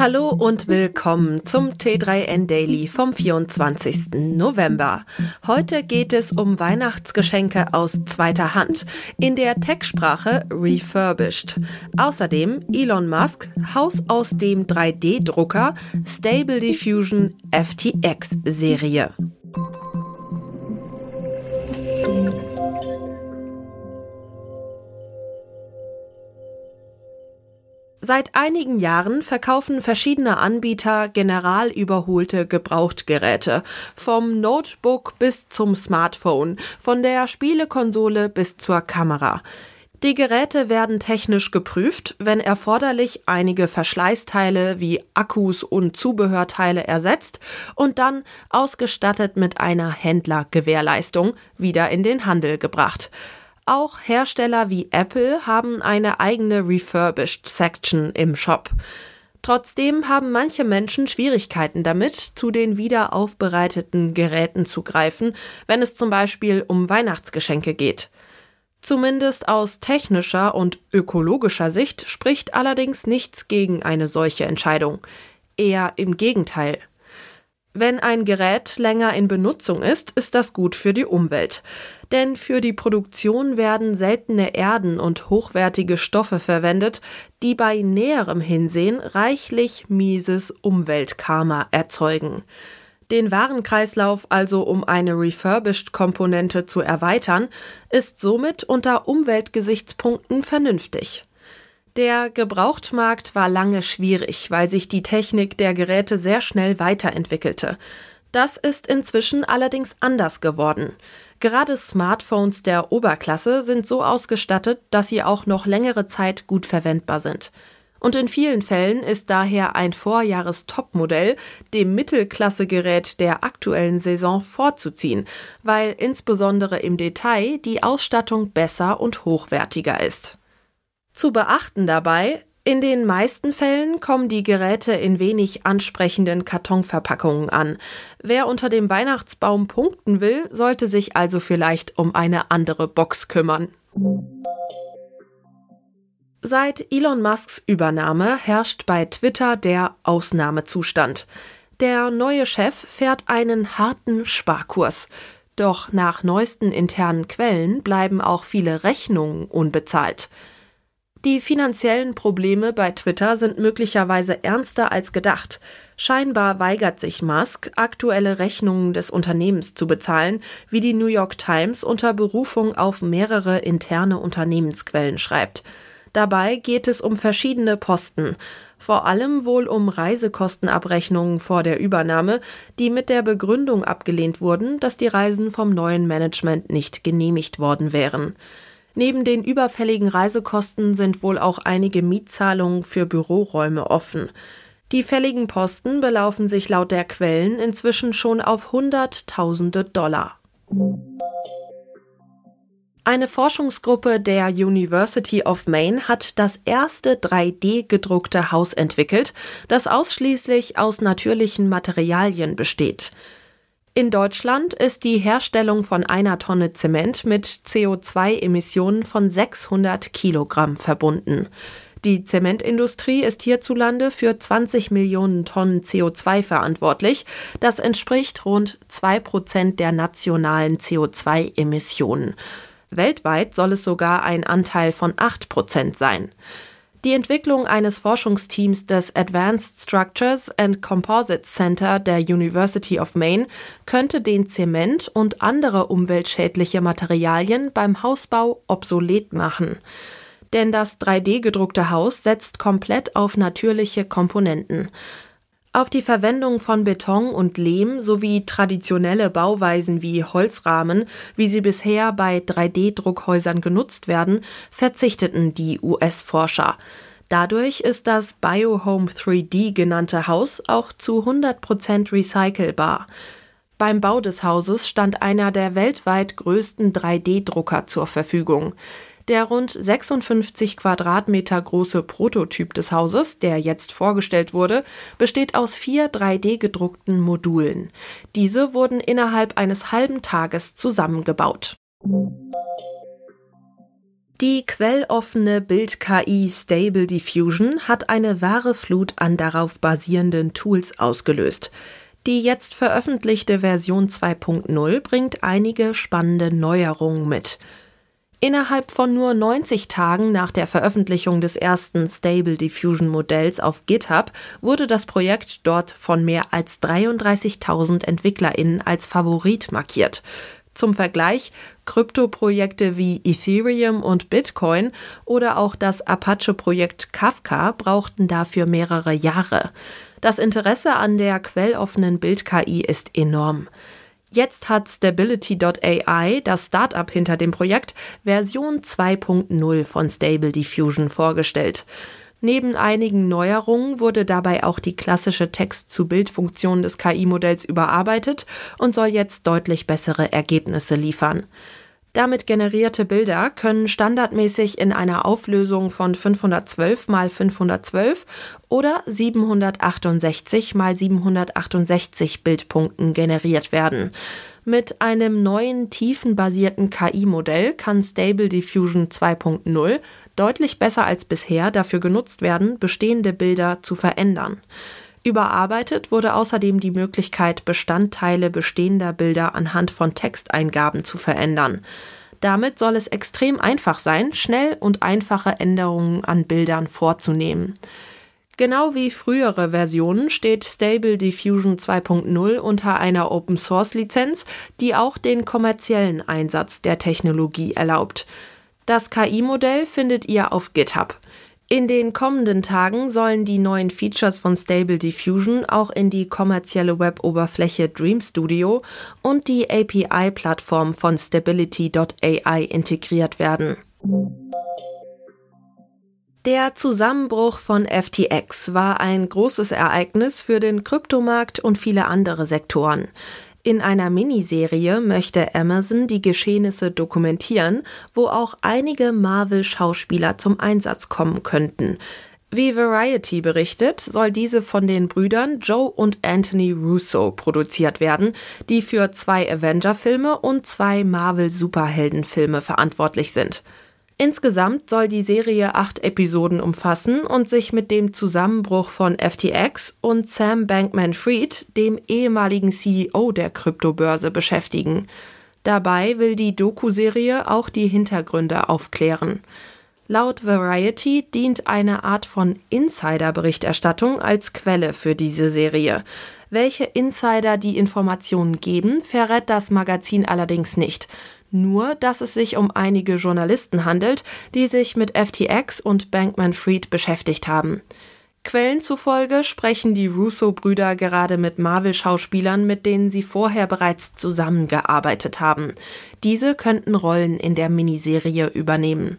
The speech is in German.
Hallo und willkommen zum T3N Daily vom 24. November. Heute geht es um Weihnachtsgeschenke aus zweiter Hand, in der Tech-Sprache refurbished. Außerdem Elon Musk, Haus aus dem 3D-Drucker Stable Diffusion FTX Seit einigen Jahren verkaufen verschiedene Anbieter generalüberholte Gebrauchtgeräte. Vom Notebook bis zum Smartphone, von der Spielekonsole bis zur Kamera. Die Geräte werden technisch geprüft, wenn erforderlich einige Verschleißteile wie Akkus und Zubehörteile ersetzt und dann ausgestattet mit einer Händlergewährleistung wieder in den Handel gebracht. Auch Hersteller wie Apple haben eine eigene Refurbished Section im Shop. Trotzdem haben manche Menschen Schwierigkeiten damit, zu den wiederaufbereiteten Geräten zu greifen, wenn es zum Beispiel um Weihnachtsgeschenke geht. Zumindest aus technischer und ökologischer Sicht spricht allerdings nichts gegen eine solche Entscheidung. Eher im Gegenteil. Wenn ein Gerät länger in Benutzung ist, ist das gut für die Umwelt. Denn für die Produktion werden seltene Erden und hochwertige Stoffe verwendet, die bei näherem Hinsehen reichlich mieses Umweltkarma erzeugen. Den Warenkreislauf also um eine Refurbished-Komponente zu erweitern, ist somit unter Umweltgesichtspunkten vernünftig. Der Gebrauchtmarkt war lange schwierig, weil sich die Technik der Geräte sehr schnell weiterentwickelte. Das ist inzwischen allerdings anders geworden. Gerade Smartphones der Oberklasse sind so ausgestattet, dass sie auch noch längere Zeit gut verwendbar sind. Und in vielen Fällen ist daher ein Vorjahres-Topmodell dem Mittelklassegerät der aktuellen Saison vorzuziehen, weil insbesondere im Detail die Ausstattung besser und hochwertiger ist. Zu beachten dabei, in den meisten Fällen kommen die Geräte in wenig ansprechenden Kartonverpackungen an. Wer unter dem Weihnachtsbaum punkten will, sollte sich also vielleicht um eine andere Box kümmern. Seit Elon Musks Übernahme herrscht bei Twitter der Ausnahmezustand. Der neue Chef fährt einen harten Sparkurs. Doch nach neuesten internen Quellen bleiben auch viele Rechnungen unbezahlt. Die finanziellen Probleme bei Twitter sind möglicherweise ernster als gedacht. Scheinbar weigert sich Musk, aktuelle Rechnungen des Unternehmens zu bezahlen, wie die New York Times unter Berufung auf mehrere interne Unternehmensquellen schreibt. Dabei geht es um verschiedene Posten, vor allem wohl um Reisekostenabrechnungen vor der Übernahme, die mit der Begründung abgelehnt wurden, dass die Reisen vom neuen Management nicht genehmigt worden wären. Neben den überfälligen Reisekosten sind wohl auch einige Mietzahlungen für Büroräume offen. Die fälligen Posten belaufen sich laut der Quellen inzwischen schon auf Hunderttausende Dollar. Eine Forschungsgruppe der University of Maine hat das erste 3D gedruckte Haus entwickelt, das ausschließlich aus natürlichen Materialien besteht. In Deutschland ist die Herstellung von einer Tonne Zement mit CO2-Emissionen von 600 Kilogramm verbunden. Die Zementindustrie ist hierzulande für 20 Millionen Tonnen CO2 verantwortlich. Das entspricht rund zwei Prozent der nationalen CO2-Emissionen. Weltweit soll es sogar ein Anteil von acht Prozent sein. Die Entwicklung eines Forschungsteams des Advanced Structures and Composites Center der University of Maine könnte den Zement und andere umweltschädliche Materialien beim Hausbau obsolet machen. Denn das 3D gedruckte Haus setzt komplett auf natürliche Komponenten. Auf die Verwendung von Beton und Lehm sowie traditionelle Bauweisen wie Holzrahmen, wie sie bisher bei 3D-Druckhäusern genutzt werden, verzichteten die US-Forscher. Dadurch ist das Biohome 3D genannte Haus auch zu 100% recycelbar. Beim Bau des Hauses stand einer der weltweit größten 3D-Drucker zur Verfügung. Der rund 56 Quadratmeter große Prototyp des Hauses, der jetzt vorgestellt wurde, besteht aus vier 3D gedruckten Modulen. Diese wurden innerhalb eines halben Tages zusammengebaut. Die quelloffene Bild-KI Stable Diffusion hat eine wahre Flut an darauf basierenden Tools ausgelöst. Die jetzt veröffentlichte Version 2.0 bringt einige spannende Neuerungen mit. Innerhalb von nur 90 Tagen nach der Veröffentlichung des ersten Stable Diffusion Modells auf GitHub wurde das Projekt dort von mehr als 33.000 EntwicklerInnen als Favorit markiert. Zum Vergleich, Kryptoprojekte wie Ethereum und Bitcoin oder auch das Apache-Projekt Kafka brauchten dafür mehrere Jahre. Das Interesse an der quelloffenen Bild-KI ist enorm. Jetzt hat Stability.ai, das Startup hinter dem Projekt, Version 2.0 von Stable Diffusion vorgestellt. Neben einigen Neuerungen wurde dabei auch die klassische Text-zu-Bild-Funktion des KI-Modells überarbeitet und soll jetzt deutlich bessere Ergebnisse liefern. Damit generierte Bilder können standardmäßig in einer Auflösung von 512 x 512 oder 768 x 768 Bildpunkten generiert werden. Mit einem neuen tiefenbasierten KI-Modell kann Stable Diffusion 2.0 deutlich besser als bisher dafür genutzt werden, bestehende Bilder zu verändern. Überarbeitet wurde außerdem die Möglichkeit, Bestandteile bestehender Bilder anhand von Texteingaben zu verändern. Damit soll es extrem einfach sein, schnell und einfache Änderungen an Bildern vorzunehmen. Genau wie frühere Versionen steht Stable Diffusion 2.0 unter einer Open Source Lizenz, die auch den kommerziellen Einsatz der Technologie erlaubt. Das KI-Modell findet ihr auf GitHub. In den kommenden Tagen sollen die neuen Features von Stable Diffusion auch in die kommerzielle Web-Oberfläche Dream Studio und die API-Plattform von Stability.ai integriert werden. Der Zusammenbruch von FTX war ein großes Ereignis für den Kryptomarkt und viele andere Sektoren. In einer Miniserie möchte Amazon die Geschehnisse dokumentieren, wo auch einige Marvel-Schauspieler zum Einsatz kommen könnten. Wie Variety berichtet, soll diese von den Brüdern Joe und Anthony Russo produziert werden, die für zwei Avenger-Filme und zwei Marvel-Superhelden-Filme verantwortlich sind. Insgesamt soll die Serie acht Episoden umfassen und sich mit dem Zusammenbruch von FTX und Sam Bankman-Fried, dem ehemaligen CEO der Kryptobörse, beschäftigen. Dabei will die Doku-Serie auch die Hintergründe aufklären. Laut Variety dient eine Art von Insider-Berichterstattung als Quelle für diese Serie. Welche Insider die Informationen geben, verrät das Magazin allerdings nicht nur dass es sich um einige Journalisten handelt, die sich mit FTX und Bankman Fried beschäftigt haben. Quellen zufolge sprechen die Russo-Brüder gerade mit Marvel-Schauspielern, mit denen sie vorher bereits zusammengearbeitet haben. Diese könnten Rollen in der Miniserie übernehmen.